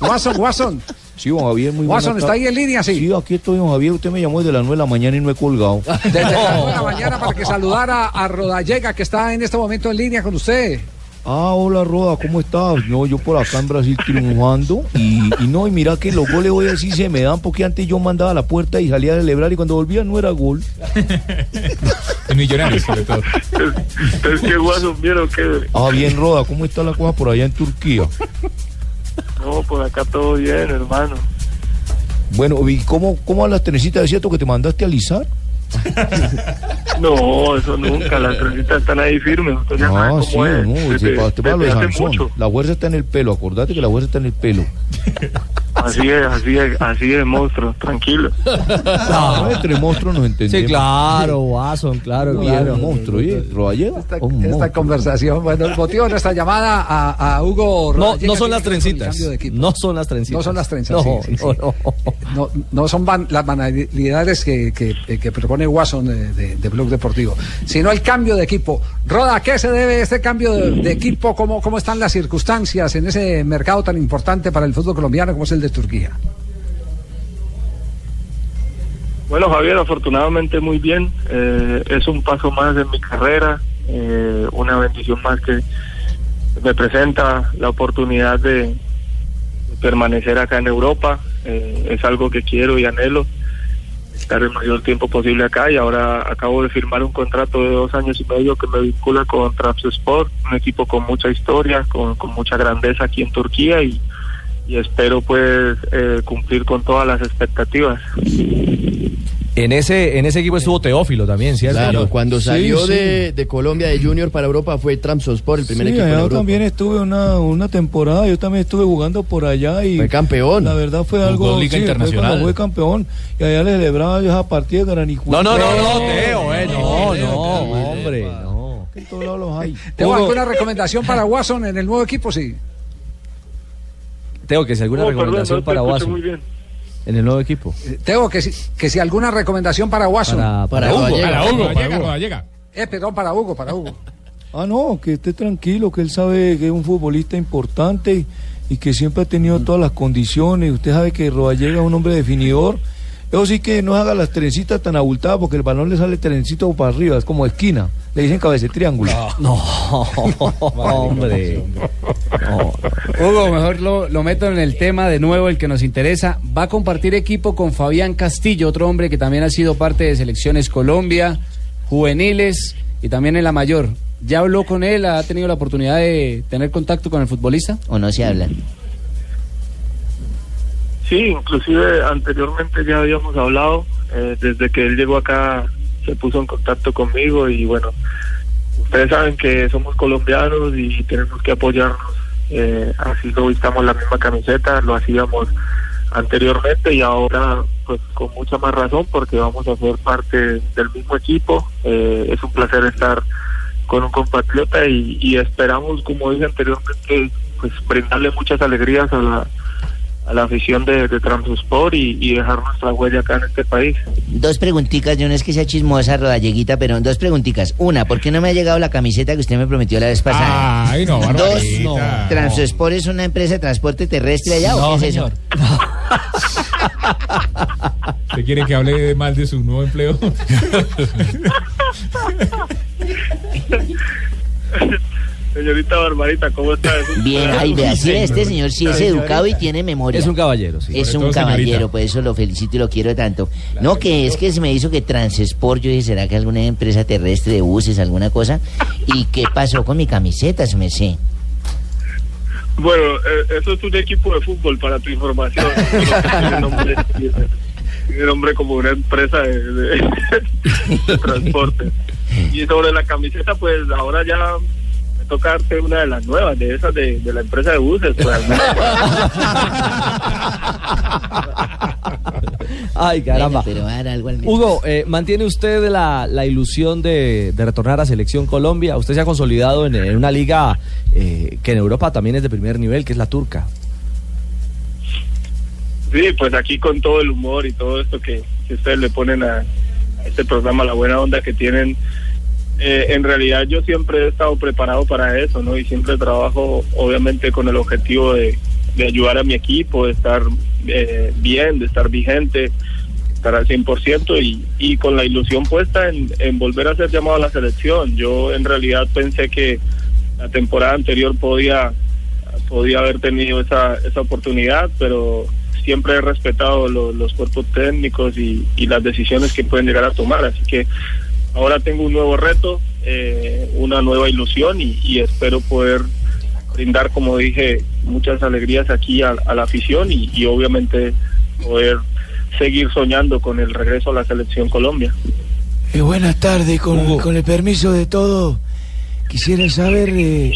Watson, Watson. Sí, don Javier, muy buena Watson, ¿está ahí en línea? Sí. Sí, aquí estoy, don Javier. Usted me llamó desde las 9 de la mañana y no he colgado. Desde las nueve de la mañana para que saludara a Rodallega, que está en este momento en línea con usted. Ah, hola, Roda, ¿cómo estás? No, yo por acá en Brasil triunfando. Y, y no, y mira que los goles hoy así se me dan porque antes yo mandaba a la puerta y salía a celebrar y cuando volvía no era gol. En Millonarios, sobre todo. Entonces, ¿qué guaso vieron que Ah, bien, Roda, ¿cómo está la cosa por allá en Turquía? No, por acá todo bien, hermano. Bueno, ¿y cómo, cómo a las trenecitas? ¿Es cierto que te mandaste a alisar? No, eso nunca. Las trencitas están ahí firmes. Usted Ah, cómo sí, es. no, Desde- se para, para lo de desde hace Sansón. mucho. La fuerza está en el pelo, acordate que la fuerza está en el pelo. Así es, así es, así es, monstruo. Tranquilo. Ah, entre monstruos nos entendemos. Sí, claro, Watson, claro, claro. monstruo, ¿oye? Rodallega, Esta, esta monstruo. conversación. Bueno, el motivo de nuestra llamada a, a Hugo No, no son las trencitas. No son las trencitas. No son las trenzas, No, sí, sí, no, sí. no. No, no son ban- las banalidades que, que, que propone Watson de, de, de Blog Deportivo, sino el cambio de equipo. Roda, ¿a qué se debe este cambio de, de equipo? ¿Cómo, ¿Cómo están las circunstancias en ese mercado tan importante para el fútbol colombiano como es el de Turquía? Bueno, Javier, afortunadamente muy bien. Eh, es un paso más en mi carrera, eh, una bendición más que me presenta la oportunidad de permanecer acá en Europa. Eh, es algo que quiero y anhelo, estar el mayor tiempo posible acá y ahora acabo de firmar un contrato de dos años y medio que me vincula con Trabzonspor, un equipo con mucha historia, con, con mucha grandeza aquí en Turquía y, y espero pues eh, cumplir con todas las expectativas. En ese, en ese equipo estuvo Teófilo también, ¿cierto? Claro, cuando salió sí. De, de Colombia de Junior para Europa fue Trabzonspor, el primer Sí, equipo en allá Europa. también estuve una, una temporada, yo también estuve jugando por allá y Fue campeón. la verdad fue algo Liga fue Internacional. fue campeón y allá le celebraba yo esa partida de Granijú. No, no, no, no, Teo, eh, no, no, hombre, no. En todos lados los hay. ¿Tengo Hugo. alguna recomendación para Watson en el nuevo equipo? Sí. Teo, que si alguna Oh, perdón, recomendación no para bien. en el nuevo equipo. Eh, Tengo que si, que si alguna recomendación para Watson. Para, Para para Hugo. Rodallega. Para Hugo, para llega, Hugo. llega. Eh, perdón, para Hugo, para Hugo. Ah, no, que esté tranquilo, que él sabe que es un futbolista importante y, y que siempre ha tenido todas las condiciones. Usted sabe que Rodallega es un hombre definidor. Eso sí que no haga las trencitas tan abultadas porque el balón le sale trencito para arriba, es como esquina. Le dicen cabeza de triángulo. No, hombre. No. Hugo, mejor lo, lo meto en el tema de nuevo, el que nos interesa. Va a compartir equipo con Fabián Castillo, otro hombre que también ha sido parte de Selecciones Colombia, juveniles y también en la mayor. ¿Ya habló con él? ¿Ha tenido la oportunidad de tener contacto con el futbolista? ¿O no se hablan? Sí, inclusive anteriormente ya habíamos hablado, eh, desde que él llegó acá se puso en contacto conmigo y bueno, ustedes saben que somos colombianos y tenemos que apoyarnos, eh, así lo vistamos la misma camiseta, lo hacíamos anteriormente y ahora pues con mucha más razón porque vamos a ser parte del mismo equipo, Eh, es un placer estar con un compatriota y, y esperamos, como dije anteriormente, pues brindarle muchas alegrías a la a la afición de, de Trabzonspor y, y dejar nuestra huella acá en este país. Dos preguntitas, yo no es que sea chismosa, Rodalleguita, pero dos preguntitas. Una, ¿por qué no me ha llegado la camiseta que usted me prometió la vez pasada? Ay, no, Dos, Barbarita. ¿Transospor es una empresa de transporte terrestre allá o qué es eso? ¿Usted quiere que hable mal de su nuevo empleo? Señorita Barbarita, ¿cómo está? Bien, ay, vea, sí, este señor sí es educado y tiene memoria. Es un caballero, sí. Es un caballero, por eso lo felicito y lo quiero tanto. No, que es que se me hizo que Transport, yo dije, ¿será que alguna empresa terrestre de buses, alguna cosa? ¿Y qué pasó con mi camiseta, su merced? Bueno, eh, eso es un equipo de fútbol para tu información. tiene, nombre, tiene nombre como una empresa de, de- de transporte. Y sobre la camiseta, pues ahora ya me toca darte una de las nuevas, de esas de, de la empresa de buses. Pues, al menos, Ay, caramba. Bueno, pero va a dar algo al menos. Hugo, eh, ¿mantiene usted la, la ilusión de, de retornar a Selección Colombia? Usted se ha consolidado en, en una liga eh, que en Europa también es de primer nivel, que es la turca. Sí, pues aquí con todo el humor y todo esto que, que ustedes le ponen a, a este programa, la buena onda que tienen, eh, en realidad yo siempre he estado preparado para eso, ¿no? Y siempre trabajo, obviamente, con el objetivo de, de ayudar a mi equipo, de estar eh, bien, de estar vigente, estar al 100% y, y con la ilusión puesta en, volver a ser llamado a la selección. Yo en realidad pensé que la temporada anterior podía, podía haber tenido esa, esa oportunidad, pero siempre he respetado lo- los cuerpos técnicos y las decisiones que pueden llegar a tomar. Así que ahora tengo un nuevo reto, eh, una nueva ilusión y, y espero poder brindar, como dije, muchas alegrías aquí a, a la afición y, y obviamente poder seguir soñando con el regreso a la selección Colombia. Eh, buenas tardes, con, con el permiso de todo. Quisiera saber, eh,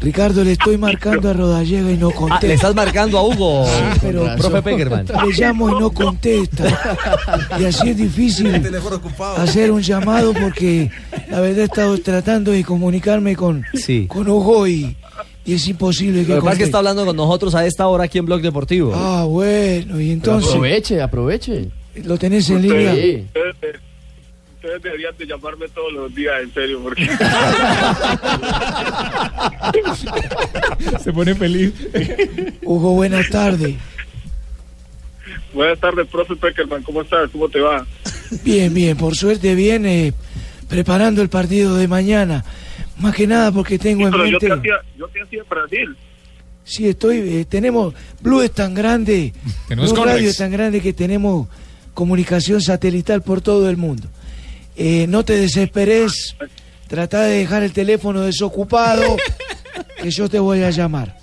Ricardo, le estoy marcando a Rodallega y no Ah, contesta. le estás marcando a Hugo, pero profe Peckerman. Le llamo y no contesta. Y así es difícil hacer un llamado porque la verdad he estado tratando de comunicarme con, Sí. con Hugo y, y es imposible que Lo que pasa es que está hablando con nosotros a esta hora aquí en Blog Deportivo. Ah, bueno, y entonces aproveche, aproveche. lo tenés en línea. Ustedes, deberían de llamarme todos los días, en serio, porque Se pone feliz. Hugo, buenas tardes. buenas tardes, profe Peckerman, ¿cómo estás? ¿Cómo te va? Bien, bien, por suerte viene preparando el partido de mañana. Más que nada porque tengo en Pero yo mente... te hacía, yo te hacía en Brasil. Sí, estoy, eh, tenemos, Blue es tan grande, Tenemos Blue. Radio es tan grande que tenemos comunicación satelital por todo el mundo. Eh, no te desesperes, trata de dejar el teléfono desocupado, que yo te voy a llamar.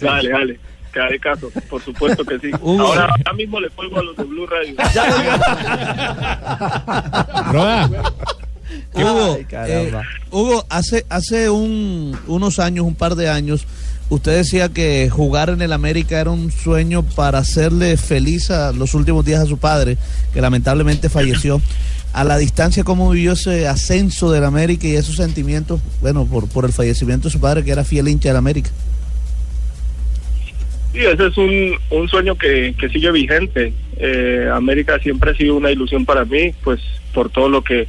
Dale, dale. Que haré caso, por supuesto que sí. Ahora, ahora mismo le cuelgo a los de Blue Radio. Roda. Hugo, Ay, caramba. eh, Hugo, hace, hace un- unos años, un par de años, usted decía que jugar en el América era un sueño para hacerle feliz a los últimos días a su padre, que lamentablemente falleció. A la distancia, ¿cómo vivió ese ascenso del América y esos sentimientos, bueno, por, por el fallecimiento de su padre, que era fiel hincha del América? Sí, ese es un, un sueño que, que sigue vigente. Eh, América siempre ha sido una ilusión para mí, pues por todo lo que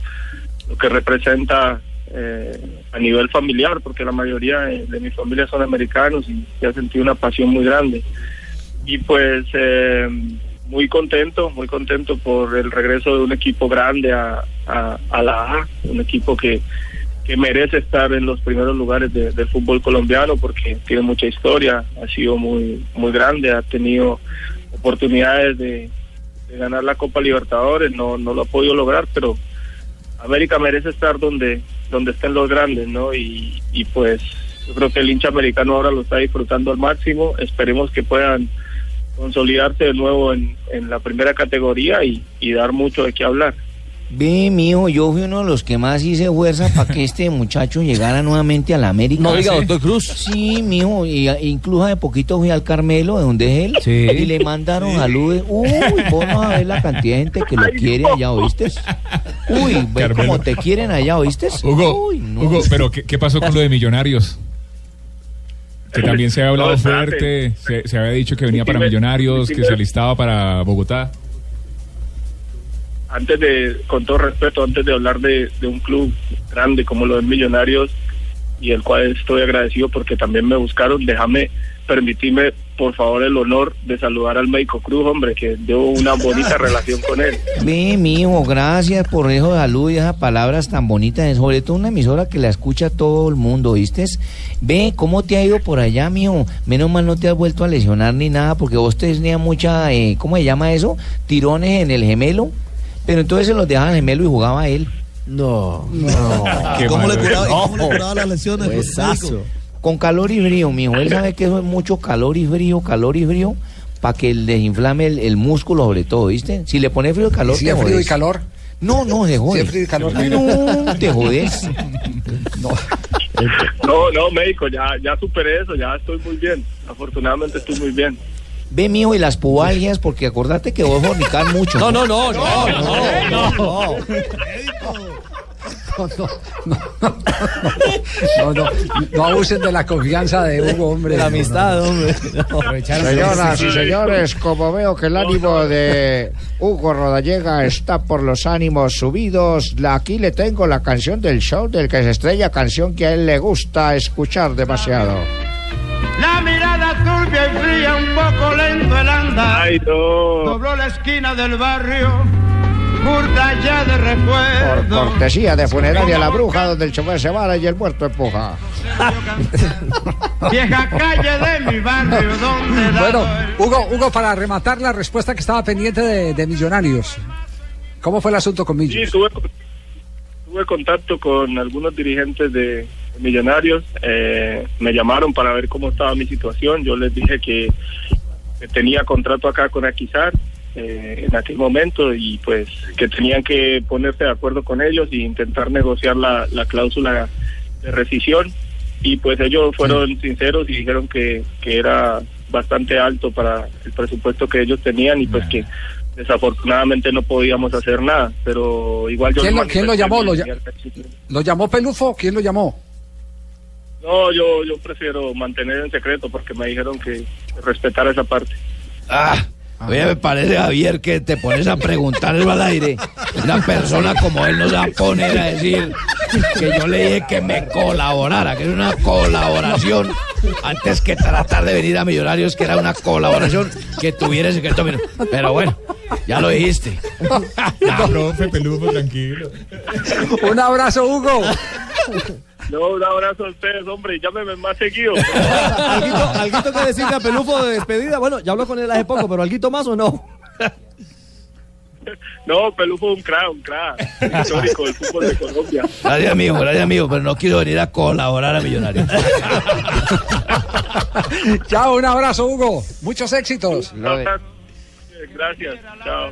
lo que representa eh, a nivel familiar, porque la mayoría de, mi familia son americanos y se ha sentido una pasión muy grande. Y pues eh, muy contento, muy contento por el regreso de un equipo grande a, a, la A, un equipo que, que merece estar en los primeros lugares de- del fútbol colombiano porque tiene mucha historia, ha sido muy muy grande, ha tenido oportunidades de, de ganar la Copa Libertadores, no no lo ha podido lograr, pero América merece estar donde donde estén los grandes, ¿no? Y, y pues yo creo que el hincha americano ahora lo está disfrutando al máximo, esperemos que puedan consolidarse de nuevo en, en la primera categoría y, y dar mucho de qué hablar. Ve, mijo, yo fui uno de los que más hice fuerza para que este muchacho llegara nuevamente a la América. No diga, doctor Cruz. Sí, mijo, y a- incluso de poquito fui al Carmelo, de donde es él, Sí. y le mandaron saludos. Uy, vos no sabés la cantidad de gente que lo quiere allá, ¿oíste? Uy, ve Carmelo. cómo te quieren allá, ¿oíste? Hugo, Uy, no. Hugo, pero ¿qué, qué pasó con lo de Millonarios? Que también se había hablado No, fuerte, se, se había dicho que venía para Millonarios, que se alistaba para Bogotá. antes de, con todo respeto, antes de hablar de, de un club grande como lo de Millonarios y el cual estoy agradecido porque también me buscaron, déjame permitirme por favor el honor de saludar al médico Cruz, hombre, que llevo una bonita relación con él. Ve, mijo, gracias por eso de salud y esas palabras tan bonitas. Sobre todo una emisora que la escucha todo el mundo, ¿viste? Ve, ¿cómo te ha ido por allá, mijo? Menos mal no te has vuelto a lesionar ni nada, porque vos tenías mucha, eh, ¿cómo se llama eso? Tirones en el gemelo. Pero entonces se los dejaba el gemelo y jugaba él. No. Qué ¿Cómo le, curaba, y cómo le curaba las lesiones? médico? Con calor y frío, mijo. Él sabe que eso es mucho calor y frío, calor y frío, para que desinflame el, el músculo sobre todo, ¿viste? Si le pone frío y calor, Si te frío y jodes. calor. No, no, se jode. Si es frío y calor. No, te jodes. No, no, médico, ya, ya superé eso, ya estoy muy bien. Afortunadamente estoy muy bien. Ve, mijo, y las pubalgias, porque acordate que vos fornicar mucho. No, no, no, no, no, no. No, no, no abusen de la confianza de Hugo, hombre. De la amistad, hombre. Señoras y señores, como veo que el ánimo de Hugo Rodallega está por los ánimos subidos, aquí le tengo la canción del show del que se estrella, canción que a él le gusta escuchar demasiado. La mirada turca fría, un poco lento el andar. Ay, no. Dobló la esquina del barrio, burda ya de Por cortesía de funeraria La Bruja, donde el chofer se vara y el muerto empuja. Vieja calle de mi barrio, donde Bueno, Hugo, Hugo, para rematar la respuesta que estaba pendiente de, de Millonarios. ¿Cómo fue el asunto con Sí, Millos? tuve, tuve contacto con algunos dirigentes de Millonarios. eh, me llamaron para ver cómo estaba mi situación. Yo les dije que, que tenía contrato acá con Aquizar eh, en aquel momento y pues que tenían que ponerse de acuerdo con ellos e intentar negociar la, la cláusula de rescisión. Y pues ellos fueron sinceros y dijeron que, que era bastante alto para el presupuesto que ellos tenían y pues que desafortunadamente no podíamos hacer nada, pero igual yo ¿Quién lo- quién lo llamó? ¿Lo llamó Pelufo? ¿Quién lo llamó? No, yo, yo prefiero mantener en secreto porque me dijeron que respetara esa parte. Ah, oye, me parece, Javier, que te pones a preguntarlo al aire. Una persona como él no se va a poner a decir que yo le dije que me colaborara, que es una colaboración, antes que tratar de venir a Millonarios, que era una colaboración que tuviera el secreto. Pero- Pero bueno, ya lo dijiste. Ya, profe, pelufo, tranquilo. Un abrazo, Hugo. No, un abrazo a ustedes, hombre, llámeme más seguido. ¿Alguito, alguito que decirle a Pelufo de despedida? Bueno, ya habló con él hace poco, pero ¿alguito más o no? No, Pelufo es un crack, un crack histórico del fútbol de Colombia. Gracias, amigo, gracias, amigo, pero no quiso venir a colaborar a Millonarios. Chao, un abrazo, Hugo. Muchos éxitos. De- Gracias, chao.